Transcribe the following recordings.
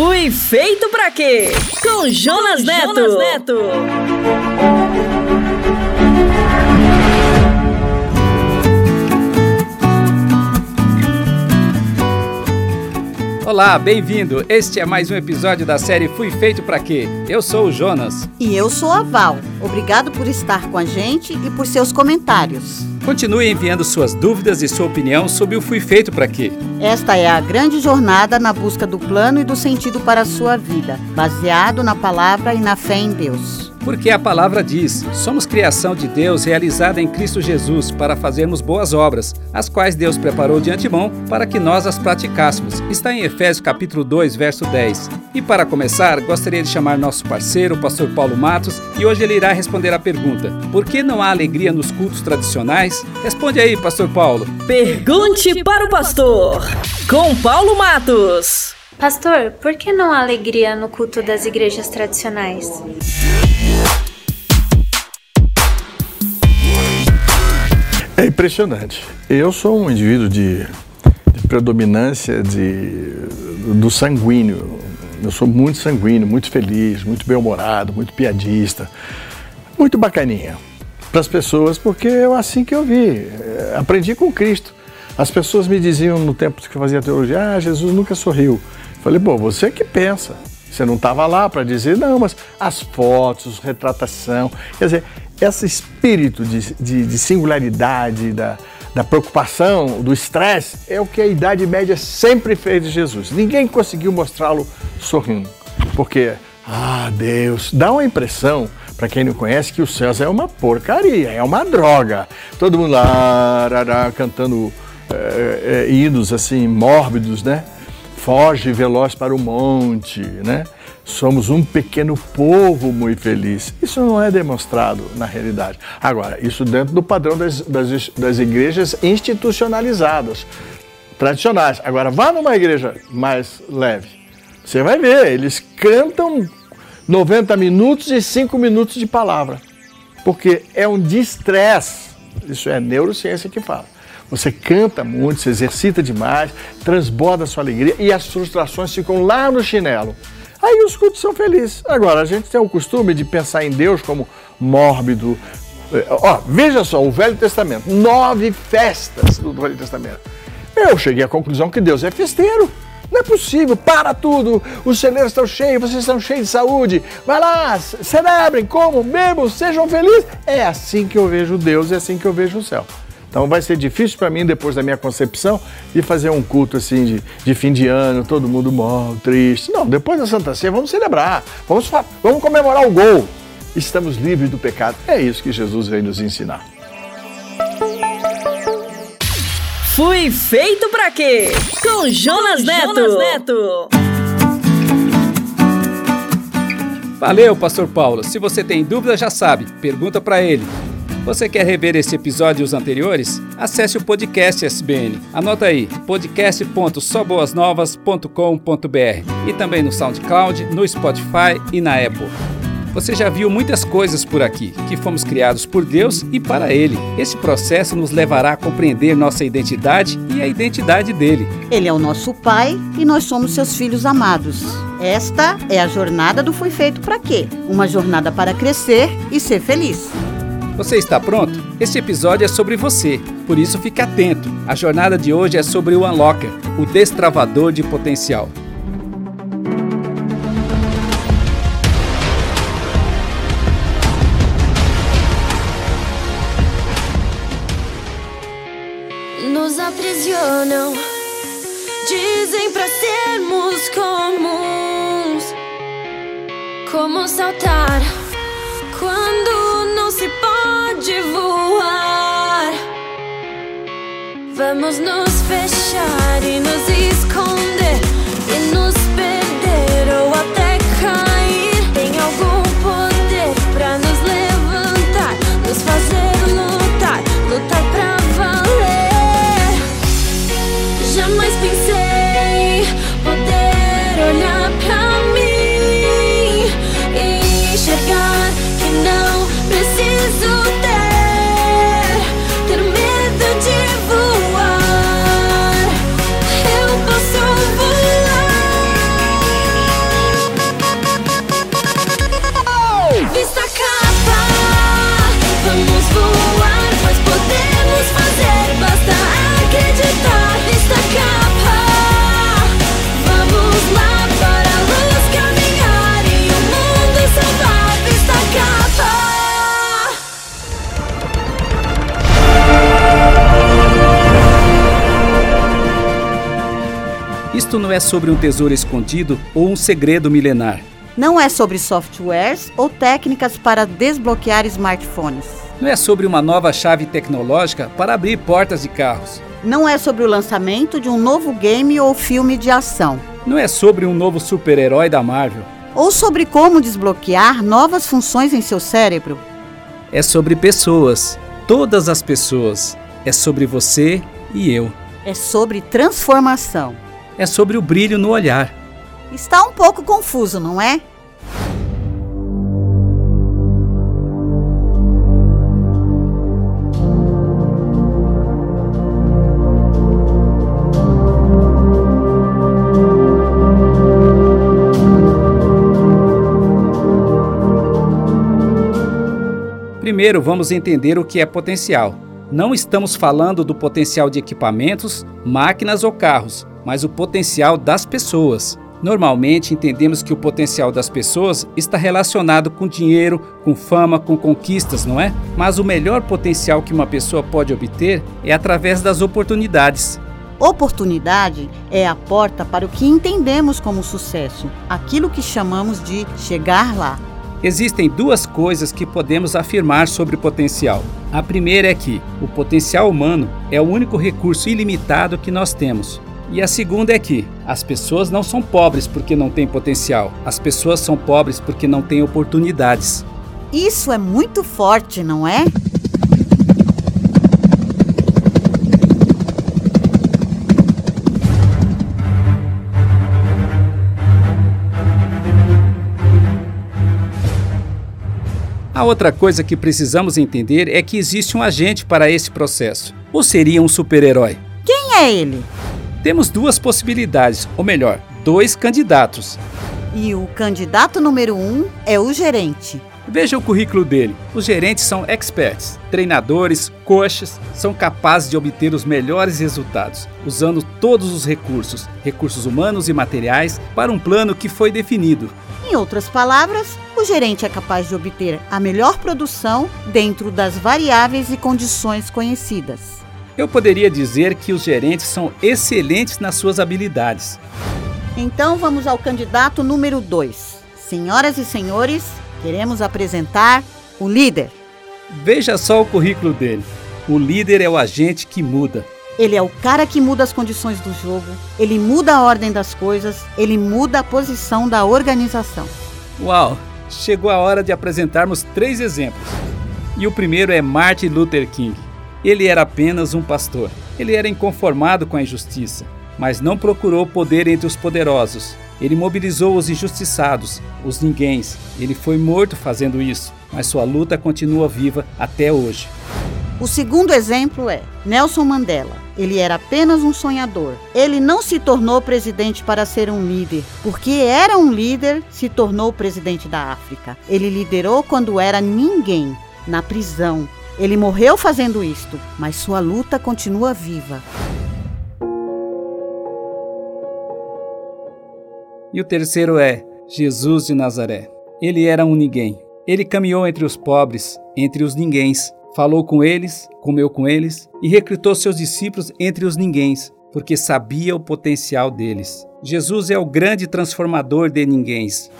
Fui feito pra quê? Com Jonas Neto. Jonas Neto. Olá, bem-vindo. Este é mais um episódio da série Fui Feito para Quê? Eu sou o Jonas. E eu sou a Val. Obrigado por estar com a gente e por seus comentários. Continue enviando suas dúvidas e sua opinião sobre o Fui Feito para Quê? Esta é a grande jornada na busca do plano e do sentido para a sua vida, baseado na palavra e na fé em Deus. Porque a palavra diz: somos criação de Deus realizada em Cristo Jesus para fazermos boas obras, as quais Deus preparou de antemão para que nós as praticássemos. Está em Efésios capítulo 2, verso 10. E para começar, gostaria de chamar nosso parceiro, o pastor Paulo Matos, e hoje ele irá responder a pergunta: Por que não há alegria nos cultos tradicionais? Responde aí, pastor Paulo. Pergunte para o pastor, com Paulo Matos. Pastor, por que não há alegria no culto das igrejas tradicionais? Impressionante. Eu sou um indivíduo de, de predominância de, do sanguíneo. Eu sou muito sanguíneo, muito feliz, muito bem-humorado, muito piadista, muito bacaninha para as pessoas, porque é assim que eu vi. É, aprendi com Cristo. As pessoas me diziam no tempo que eu fazia teologia: Ah, Jesus nunca sorriu. Falei, pô, você que pensa. Você não estava lá para dizer, não, mas as fotos, retratação. Quer dizer, esse espírito de, de, de singularidade, da, da preocupação, do estresse, é o que a Idade Média sempre fez de Jesus. Ninguém conseguiu mostrá-lo sorrindo. Porque, ah, Deus, dá uma impressão, para quem não conhece, que o céu é uma porcaria, é uma droga. Todo mundo lá, arará, cantando é, é, hinos assim, mórbidos, né? Foge veloz para o monte, né? Somos um pequeno povo muito feliz. Isso não é demonstrado na realidade. Agora, isso dentro do padrão das, das, das igrejas institucionalizadas, tradicionais. Agora, vá numa igreja mais leve. Você vai ver, eles cantam 90 minutos e 5 minutos de palavra. Porque é um distress. Isso é neurociência que fala. Você canta muito, se exercita demais, transborda a sua alegria e as frustrações ficam lá no chinelo. Aí os cultos são felizes. Agora, a gente tem o costume de pensar em Deus como mórbido. É, ó, veja só, o Velho Testamento, nove festas do Velho Testamento. Eu cheguei à conclusão que Deus é festeiro. Não é possível, para tudo. Os celeiros estão cheios, vocês estão cheios de saúde. Vai lá, celebrem, comam, bebam, sejam felizes. É assim que eu vejo Deus, é assim que eu vejo o céu. Então vai ser difícil para mim, depois da minha concepção, de fazer um culto assim de, de fim de ano, todo mundo mal, triste. Não, depois da Santa Ceia vamos celebrar, vamos, vamos comemorar o gol. Estamos livres do pecado. É isso que Jesus veio nos ensinar. Fui feito para quê? Com Jonas Neto. Jonas Neto. Valeu, Pastor Paulo. Se você tem dúvida, já sabe, pergunta para ele. Você quer rever esse episódio e os anteriores? Acesse o podcast SBN. Anota aí, podcast.soboasnovas.com.br e também no SoundCloud, no Spotify e na Apple. Você já viu muitas coisas por aqui, que fomos criados por Deus e para Ele. Esse processo nos levará a compreender nossa identidade e a identidade dele. Ele é o nosso Pai e nós somos seus filhos amados. Esta é a jornada do Foi Feito para Quê? Uma jornada para crescer e ser feliz. Você está pronto? Este episódio é sobre você, por isso fique atento. A jornada de hoje é sobre o Unlocker, o destravador de potencial. Nos aprisionam, dizem para sermos comuns. Como saltar Vamos nos fechar e nos esconder Isto não é sobre um tesouro escondido ou um segredo milenar. Não é sobre softwares ou técnicas para desbloquear smartphones. Não é sobre uma nova chave tecnológica para abrir portas de carros. Não é sobre o lançamento de um novo game ou filme de ação. Não é sobre um novo super-herói da Marvel. Ou sobre como desbloquear novas funções em seu cérebro. É sobre pessoas. Todas as pessoas. É sobre você e eu. É sobre transformação. É sobre o brilho no olhar. Está um pouco confuso, não é? Primeiro, vamos entender o que é potencial. Não estamos falando do potencial de equipamentos, máquinas ou carros, mas o potencial das pessoas. Normalmente entendemos que o potencial das pessoas está relacionado com dinheiro, com fama, com conquistas, não é? Mas o melhor potencial que uma pessoa pode obter é através das oportunidades. Oportunidade é a porta para o que entendemos como sucesso, aquilo que chamamos de chegar lá. Existem duas coisas que podemos afirmar sobre potencial. A primeira é que o potencial humano é o único recurso ilimitado que nós temos. E a segunda é que as pessoas não são pobres porque não têm potencial. As pessoas são pobres porque não têm oportunidades. Isso é muito forte, não é? A outra coisa que precisamos entender é que existe um agente para esse processo. Ou seria um super-herói? Quem é ele? Temos duas possibilidades, ou melhor, dois candidatos. E o candidato número um é o gerente. Veja o currículo dele. Os gerentes são experts, treinadores, coaches, são capazes de obter os melhores resultados, usando todos os recursos, recursos humanos e materiais, para um plano que foi definido. Em outras palavras, o gerente é capaz de obter a melhor produção dentro das variáveis e condições conhecidas. Eu poderia dizer que os gerentes são excelentes nas suas habilidades. Então vamos ao candidato número 2. Senhoras e senhores, queremos apresentar o líder. Veja só o currículo dele. O líder é o agente que muda. Ele é o cara que muda as condições do jogo, ele muda a ordem das coisas, ele muda a posição da organização. Uau! Chegou a hora de apresentarmos três exemplos. E o primeiro é Martin Luther King. Ele era apenas um pastor. Ele era inconformado com a injustiça, mas não procurou poder entre os poderosos. Ele mobilizou os injustiçados, os ninguéms. Ele foi morto fazendo isso, mas sua luta continua viva até hoje. O segundo exemplo é Nelson Mandela. Ele era apenas um sonhador. Ele não se tornou presidente para ser um líder, porque era um líder, se tornou presidente da África. Ele liderou quando era ninguém, na prisão. Ele morreu fazendo isto, mas sua luta continua viva. E o terceiro é Jesus de Nazaré. Ele era um ninguém. Ele caminhou entre os pobres, entre os ninguéms, falou com eles, comeu com eles e recrutou seus discípulos entre os ninguéms, porque sabia o potencial deles. Jesus é o grande transformador de ninguéms.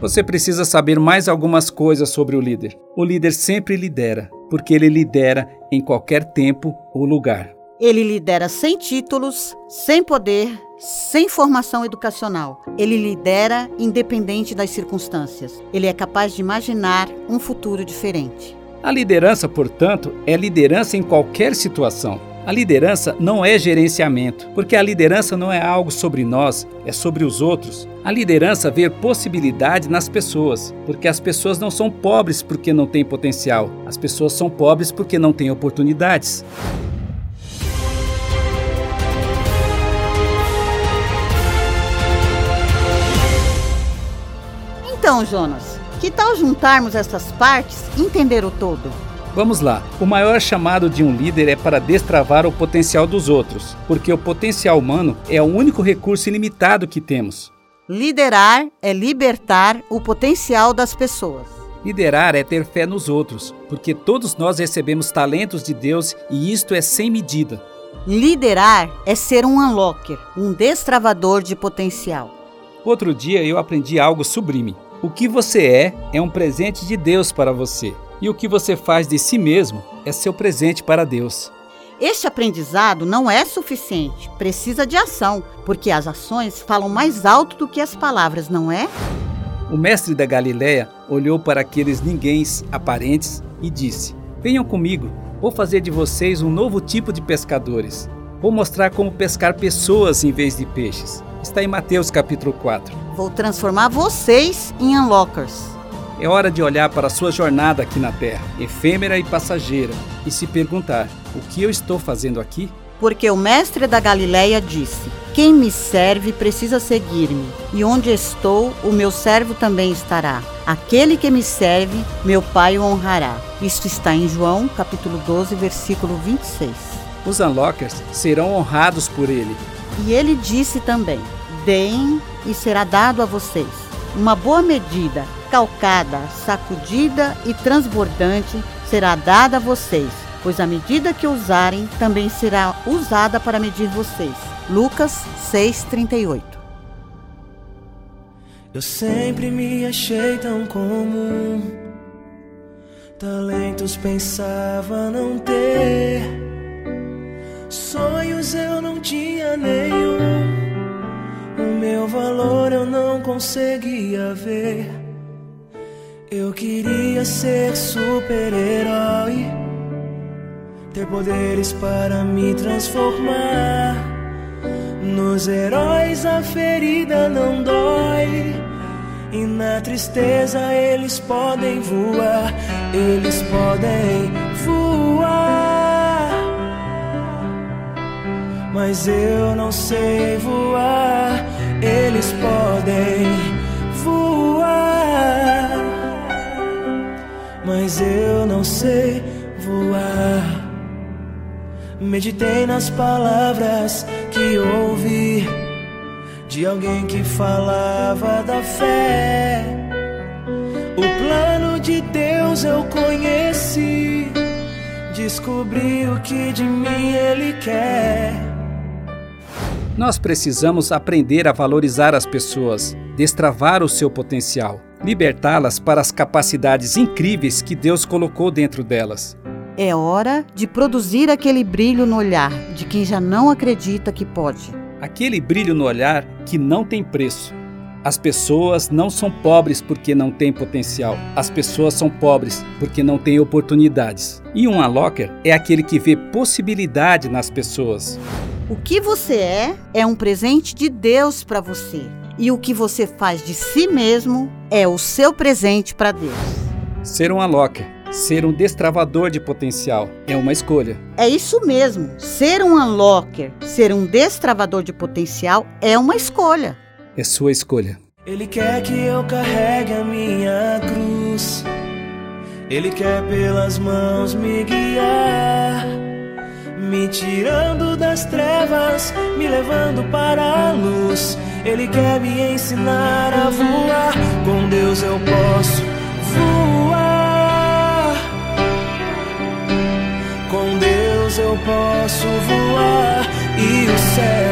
Você precisa saber mais algumas coisas sobre o líder. O líder sempre lidera, porque ele lidera em qualquer tempo ou lugar. Ele lidera sem títulos, sem poder, sem formação educacional. Ele lidera independente das circunstâncias. Ele é capaz de imaginar um futuro diferente. A liderança, portanto, é liderança em qualquer situação. A liderança não é gerenciamento, porque a liderança não é algo sobre nós, é sobre os outros. A liderança vê possibilidade nas pessoas, porque as pessoas não são pobres porque não têm potencial, as pessoas são pobres porque não têm oportunidades. Então, Jonas, que tal juntarmos essas partes e entender o todo? Vamos lá. O maior chamado de um líder é para destravar o potencial dos outros, porque o potencial humano é o único recurso ilimitado que temos. Liderar é libertar o potencial das pessoas. Liderar é ter fé nos outros, porque todos nós recebemos talentos de Deus e isto é sem medida. Liderar é ser um unlocker, um destravador de potencial. Outro dia eu aprendi algo sublime. O que você é é um presente de Deus para você, e o que você faz de si mesmo é seu presente para Deus. Este aprendizado não é suficiente, precisa de ação, porque as ações falam mais alto do que as palavras, não é? O mestre da Galiléia olhou para aqueles ninguéms aparentes e disse: Venham comigo, vou fazer de vocês um novo tipo de pescadores. Vou mostrar como pescar pessoas em vez de peixes. Está em Mateus capítulo 4. Vou transformar vocês em unlockers. É hora de olhar para a sua jornada aqui na Terra, efêmera e passageira, e se perguntar: o que eu estou fazendo aqui? Porque o mestre da Galiléia disse: Quem me serve precisa seguir-me, e onde estou, o meu servo também estará. Aquele que me serve, meu Pai o honrará. Isto está em João, capítulo 12, versículo 26. Os unlockers serão honrados por ele. E ele disse também: Deem e será dado a vocês. Uma boa medida, calcada, sacudida e transbordante será dada a vocês, pois a medida que usarem também será usada para medir vocês. Lucas 6:38. Eu sempre me achei tão comum. Talentos pensava não ter. Sonhos eu não tinha nenhum. O meu valor eu não conseguia ver. Eu queria ser super-herói, ter poderes para me transformar. Nos heróis a ferida não dói, e na tristeza eles podem voar, eles podem voar. Mas eu não sei voar, eles podem não sei voar. Meditei nas palavras que ouvi de alguém que falava da fé. O plano de Deus eu conheci, descobri o que de mim Ele quer. Nós precisamos aprender a valorizar as pessoas, destravar o seu potencial, libertá-las para as capacidades incríveis que Deus colocou dentro delas. É hora de produzir aquele brilho no olhar de quem já não acredita que pode. Aquele brilho no olhar que não tem preço. As pessoas não são pobres porque não têm potencial. As pessoas são pobres porque não têm oportunidades. E um unlocker é aquele que vê possibilidade nas pessoas. O que você é é um presente de Deus para você. E o que você faz de si mesmo é o seu presente para Deus. Ser um unlocker, ser um destravador de potencial, é uma escolha. É isso mesmo. Ser um unlocker, ser um destravador de potencial é uma escolha. É sua escolha. Ele quer que eu carregue a minha cruz. Ele quer pelas mãos me guiar, me tirando das trevas, me levando para a luz. Ele quer me ensinar a voar. Com Deus eu posso voar. Com Deus eu posso voar e o céu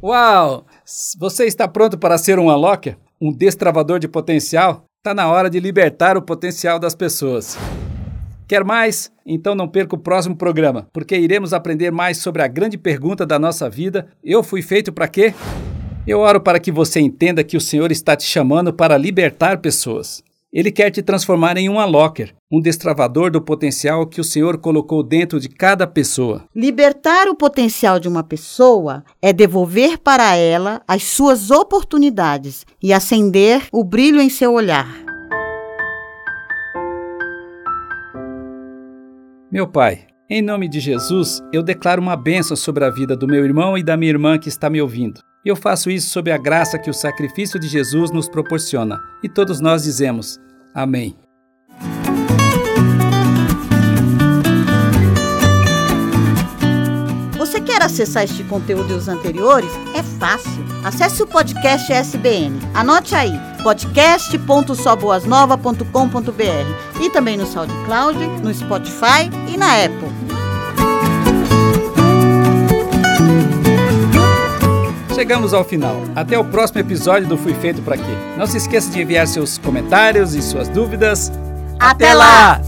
Uau! Você está pronto para ser um unlocker? Um destravador de potencial? Está na hora de libertar o potencial das pessoas. Quer mais? Então não perca o próximo programa, porque iremos aprender mais sobre a grande pergunta da nossa vida: eu fui feito para quê? Eu oro para que você entenda que o Senhor está te chamando para libertar pessoas. Ele quer te transformar em um unlocker, um destravador do potencial que o Senhor colocou dentro de cada pessoa. Libertar o potencial de uma pessoa é devolver para ela as suas oportunidades e acender o brilho em seu olhar. Meu Pai, em nome de Jesus, eu declaro uma bênção sobre a vida do meu irmão e da minha irmã que está me ouvindo. Eu faço isso sob a graça que o sacrifício de Jesus nos proporciona. E todos nós dizemos: Amém. Você quer acessar este conteúdo e os anteriores? É fácil. Acesse o podcast SBN. Anote aí: podcast.soboasnova.com.br e também no SoundCloud, no Spotify e na Apple. Chegamos ao final. Até o próximo episódio do Fui Feito para Quê. Não se esqueça de enviar seus comentários e suas dúvidas. Até lá!